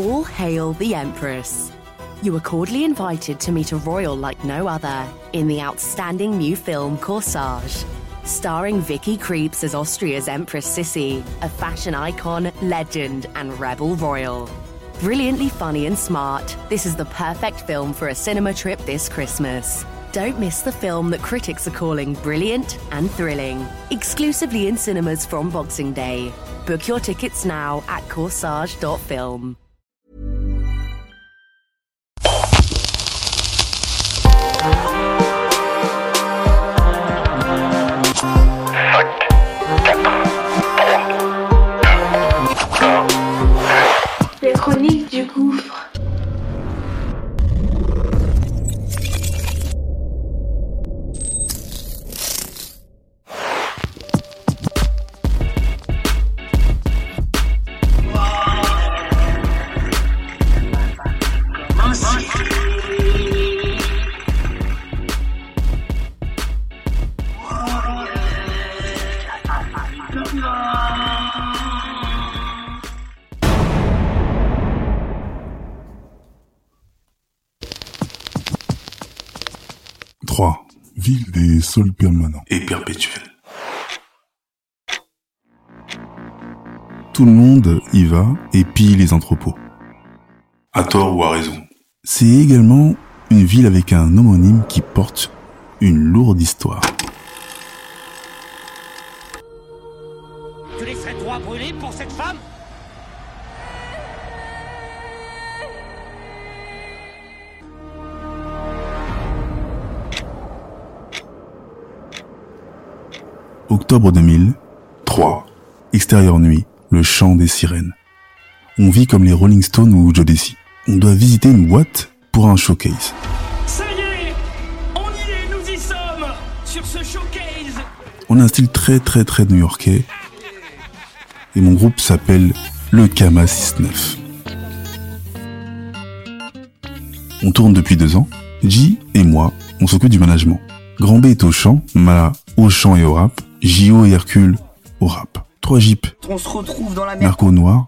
All hail the Empress. You are cordially invited to meet a royal like no other in the outstanding new film Corsage. Starring Vicky Creeps as Austria's Empress Sissy, a fashion icon, legend, and rebel royal. Brilliantly funny and smart, this is the perfect film for a cinema trip this Christmas. Don't miss the film that critics are calling brilliant and thrilling. Exclusively in cinemas from Boxing Day. Book your tickets now at corsage.film. Les Ville des sols permanents. Et perpétuels. Tout le monde y va et pille les entrepôts. À tort ou à raison. C'est également une ville avec un homonyme qui porte une lourde histoire. Octobre 2000, 3. extérieur nuit, le chant des sirènes. On vit comme les Rolling Stones ou Joe Desi. On doit visiter une boîte pour un showcase. Ça y est On y est, nous y sommes Sur ce showcase On a un style très très très new-yorkais. Et mon groupe s'appelle le Kama 69. On tourne depuis deux ans. J et moi, on s'occupe du management. Grand B est au chant, Mala au chant et au rap, J.O. et Hercule au rap. Trois jeeps, On se retrouve dans la. Marco noir,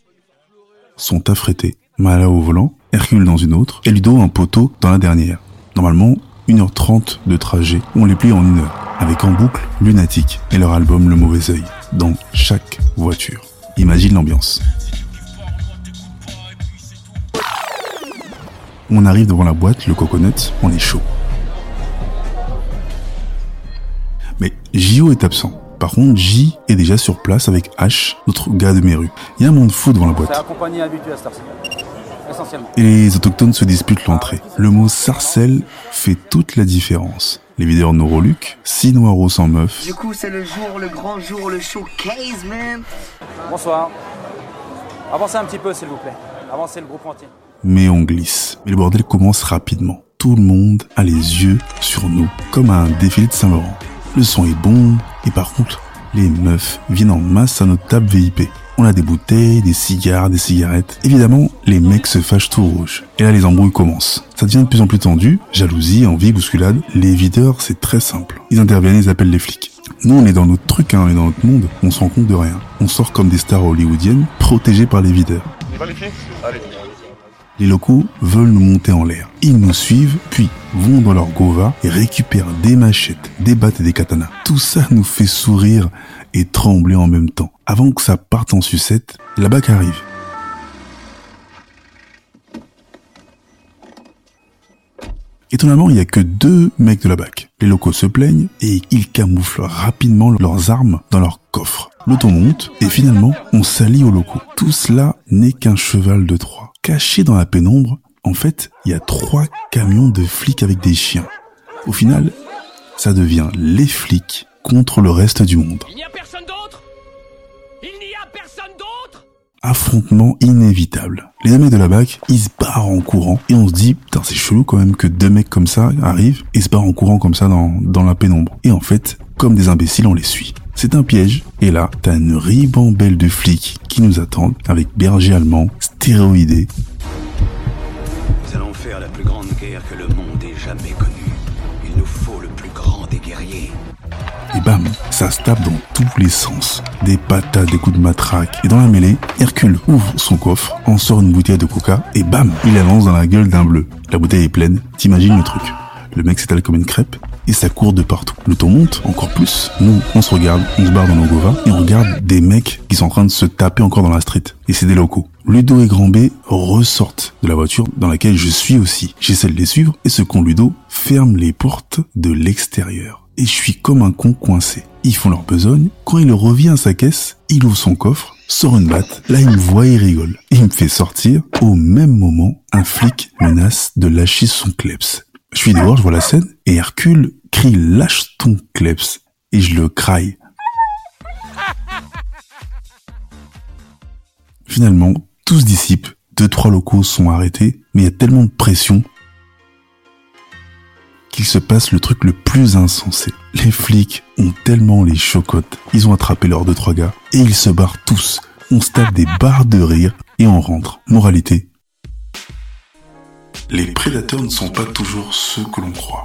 sont affrétés. Mala au volant, Hercule dans une autre, et Ludo un poteau dans la dernière. Normalement, 1h30 de trajet, on les plie en une heure, avec en boucle Lunatic et leur album Le Mauvais Oeil, dans chaque voiture. Imagine l'ambiance. On arrive devant la boîte, le coconut, on est chaud. Mais J.O. est absent. Par contre, J est déjà sur place avec H, notre gars de mes rues. Il y a un monde fou devant la boîte. Et les autochtones se disputent l'entrée. Le mot sarcelle fait toute la différence. Les videurs Neuroluc, six noirs sans meuf, Du coup, c'est le jour, le grand jour, le showcase, man. Bonsoir. Avancez un petit peu, s'il vous plaît. Avancez le groupe entier. mais on glisse. Mais le bordel commence rapidement. Tout le monde a les yeux sur nous, comme à un défilé de Saint-Laurent. Le son est bon, et par contre, les meufs viennent en masse à notre table VIP. On a des bouteilles, des cigares, des cigarettes. Évidemment, les mecs se fâchent tout rouge. Et là, les embrouilles commencent. Ça devient de plus en plus tendu. Jalousie, envie, bousculade. Les videurs, c'est très simple. Ils interviennent, ils appellent les flics. Nous, on est dans notre truc, hein, on est dans notre monde. On se rend compte de rien. On sort comme des stars hollywoodiennes, protégés par les videurs. Locaux veulent nous monter en l'air. Ils nous suivent, puis vont dans leur gova et récupèrent des machettes, des battes et des katanas. Tout ça nous fait sourire et trembler en même temps. Avant que ça parte en sucette, la BAC arrive. Étonnamment, il n'y a que deux mecs de la BAC. Les locaux se plaignent et ils camouflent rapidement leurs armes dans leur coffre. L'auto monte et finalement, on s'allie aux locaux. Tout cela n'est qu'un cheval de Troie. Caché dans la pénombre, en fait, il y a trois camions de flics avec des chiens. Au final, ça devient les flics contre le reste du monde. Affrontement inévitable. Les amis de la BAC, ils se barrent en courant et on se dit, putain, c'est chelou quand même que deux mecs comme ça arrivent et se barrent en courant comme ça dans, dans la pénombre. Et en fait, comme des imbéciles, on les suit. C'est un piège. Et là, t'as une ribambelle de flics qui nous attendent avec berger allemand, connue. Bam, ça se tape dans tous les sens. Des patates, des coups de matraque. Et dans la mêlée, Hercule ouvre son coffre, en sort une bouteille de coca, et bam, il la lance dans la gueule d'un bleu. La bouteille est pleine, t'imagines le truc. Le mec s'étale comme une crêpe, et ça court de partout. Le ton monte encore plus. Nous, on se regarde, on se barre dans nos govas, et on regarde des mecs qui sont en train de se taper encore dans la street. Et c'est des locaux. Ludo et Grand B ressortent de la voiture dans laquelle je suis aussi. J'essaie de les suivre, et ce con Ludo ferme les portes de l'extérieur et je suis comme un con coincé. Ils font leur besogne. Quand il revient à sa caisse, il ouvre son coffre, sort une batte. Là, il me voit et rigole. Il me fait sortir. Au même moment, un flic menace de lâcher son kleps. Je suis dehors, je vois la scène, et Hercule crie lâche ton kleps. Et je le craille. Finalement, tout se dissipe. Deux, trois locaux sont arrêtés, mais il y a tellement de pression qu'il se passe le truc le plus insensé. Les flics ont tellement les chocottes, ils ont attrapé leurs deux trois gars et ils se barrent tous. On se des barres de rire et on rentre. Moralité. Les prédateurs ne sont pas toujours ceux que l'on croit.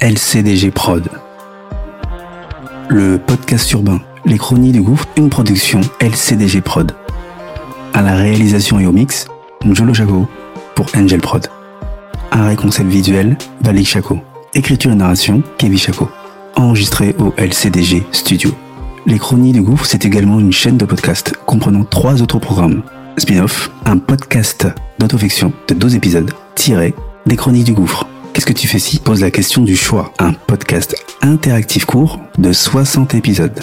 LCDG Prod. Le podcast urbain les Chronies du Gouffre, une production LCDG Prod. À la réalisation et au mix, Njolo Chaco pour Angel Prod. Un concept visuel, Valik Chaco. Écriture et narration, Kevin Chaco. Enregistré au LCDG Studio. Les Chronies du Gouffre, c'est également une chaîne de podcast comprenant trois autres programmes. Spin-off, un podcast d'autofiction de 12 épisodes, tiré des Chroniques du Gouffre. Qu'est-ce que tu fais si Pose la question du choix? Un podcast interactif court de 60 épisodes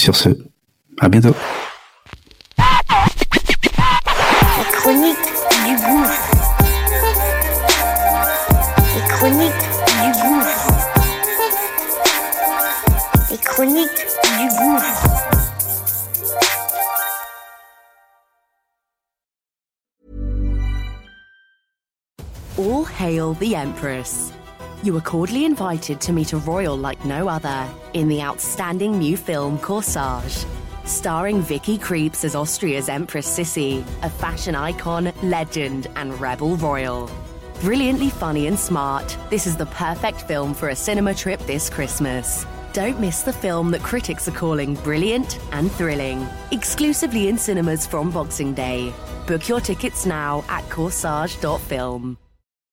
Sur ce, à bientôt. La chronique du gouffre. Les chroniques du gouffre. Les chroniques du gouffre. All hail the Empress. You are cordially invited to meet a royal like no other in the outstanding new film Corsage. Starring Vicky Creeps as Austria's Empress Sissy, a fashion icon, legend, and rebel royal. Brilliantly funny and smart, this is the perfect film for a cinema trip this Christmas. Don't miss the film that critics are calling brilliant and thrilling. Exclusively in cinemas from Boxing Day. Book your tickets now at corsage.film.